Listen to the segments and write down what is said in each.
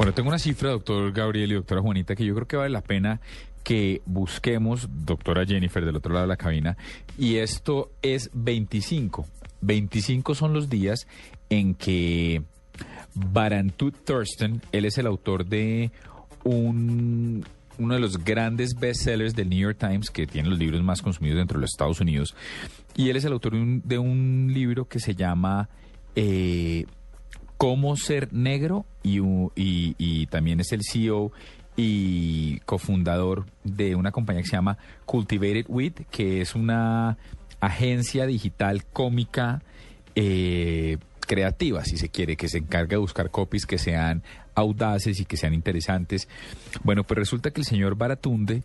Bueno, tengo una cifra, doctor Gabriel y doctora Juanita, que yo creo que vale la pena que busquemos, doctora Jennifer, del otro lado de la cabina, y esto es 25. 25 son los días en que Barantut Thurston, él es el autor de un, uno de los grandes bestsellers del New York Times, que tiene los libros más consumidos dentro de los Estados Unidos, y él es el autor de un, de un libro que se llama... Eh, cómo ser negro y, también es el CEO y cofundador de una compañía que se llama Cultivated Wit, que es una agencia digital cómica eh, creativa, si se quiere, que se encarga de buscar copies que sean audaces y que sean interesantes. Bueno, pues resulta que el señor Baratunde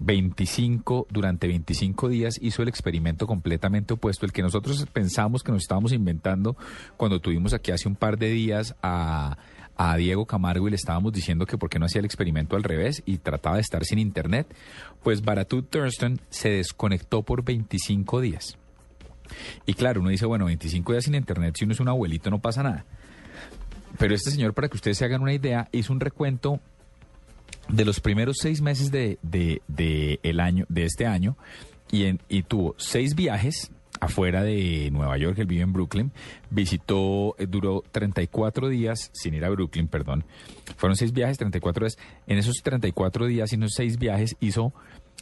25, durante 25 días hizo el experimento completamente opuesto, el que nosotros pensamos que nos estábamos inventando cuando tuvimos aquí hace un par de días a, a Diego Camargo y le estábamos diciendo que por qué no hacía el experimento al revés y trataba de estar sin internet, pues Baratut Thurston se desconectó por 25 días. Y claro, uno dice, bueno, 25 días sin internet, si uno es un abuelito no pasa nada. Pero este señor, para que ustedes se hagan una idea, hizo un recuento de los primeros seis meses de, de, el año, de este año y, en, y tuvo seis viajes afuera de Nueva York, él vive en Brooklyn, visitó, eh, duró 34 días, sin ir a Brooklyn, perdón, fueron seis viajes, 34 días, en esos 34 días y esos seis viajes hizo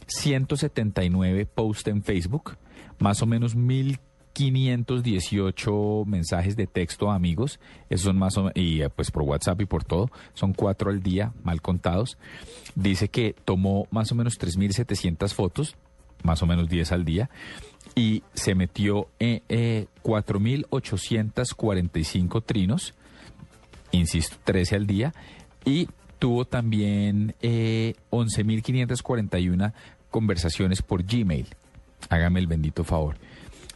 179 posts en Facebook, más o menos mil 518 mensajes de texto a amigos, esos son más o y eh, pues por WhatsApp y por todo, son cuatro al día, mal contados. Dice que tomó más o menos 3.700 fotos, más o menos 10 al día, y se metió en eh, 4.845 trinos, insisto, 13 al día, y tuvo también eh, 11.541 conversaciones por Gmail. Hágame el bendito favor.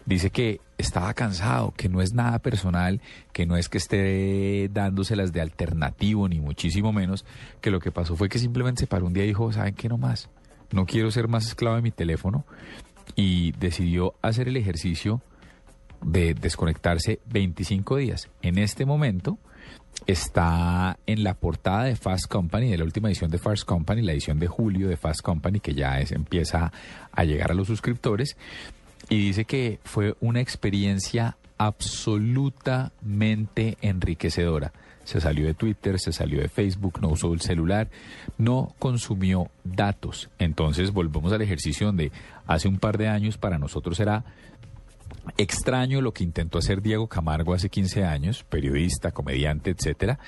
Dice que estaba cansado, que no es nada personal, que no es que esté dándoselas de alternativo, ni muchísimo menos, que lo que pasó fue que simplemente se paró un día y dijo, ¿saben qué no más? No quiero ser más esclavo de mi teléfono y decidió hacer el ejercicio de desconectarse 25 días. En este momento está en la portada de Fast Company, de la última edición de Fast Company, la edición de julio de Fast Company, que ya empieza a llegar a los suscriptores y dice que fue una experiencia absolutamente enriquecedora. Se salió de Twitter, se salió de Facebook, no usó el celular, no consumió datos. Entonces volvemos al ejercicio donde hace un par de años para nosotros era extraño lo que intentó hacer Diego Camargo hace 15 años, periodista, comediante, etcétera,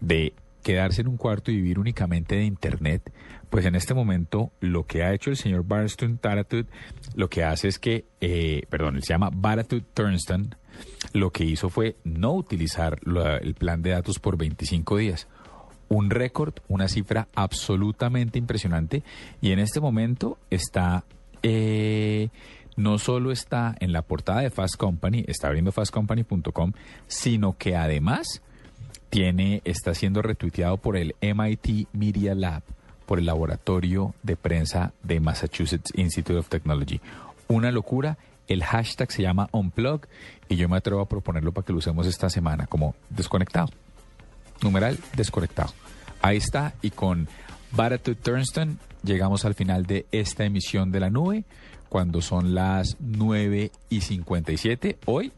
de quedarse en un cuarto y vivir únicamente de Internet, pues en este momento lo que ha hecho el señor Barston Taratut, lo que hace es que, eh, perdón, él se llama Baratut Turnston, lo que hizo fue no utilizar el plan de datos por 25 días. Un récord, una cifra absolutamente impresionante y en este momento está... Eh, no solo está en la portada de Fast Company, está abriendo fastcompany.com, sino que además tiene, está siendo retuiteado por el MIT Media Lab, por el laboratorio de prensa de Massachusetts Institute of Technology. Una locura. El hashtag se llama Unplug y yo me atrevo a proponerlo para que lo usemos esta semana como desconectado. Numeral desconectado. Ahí está y con Baratut Turnston llegamos al final de esta emisión de la nube cuando son las 9 y 57. Hoy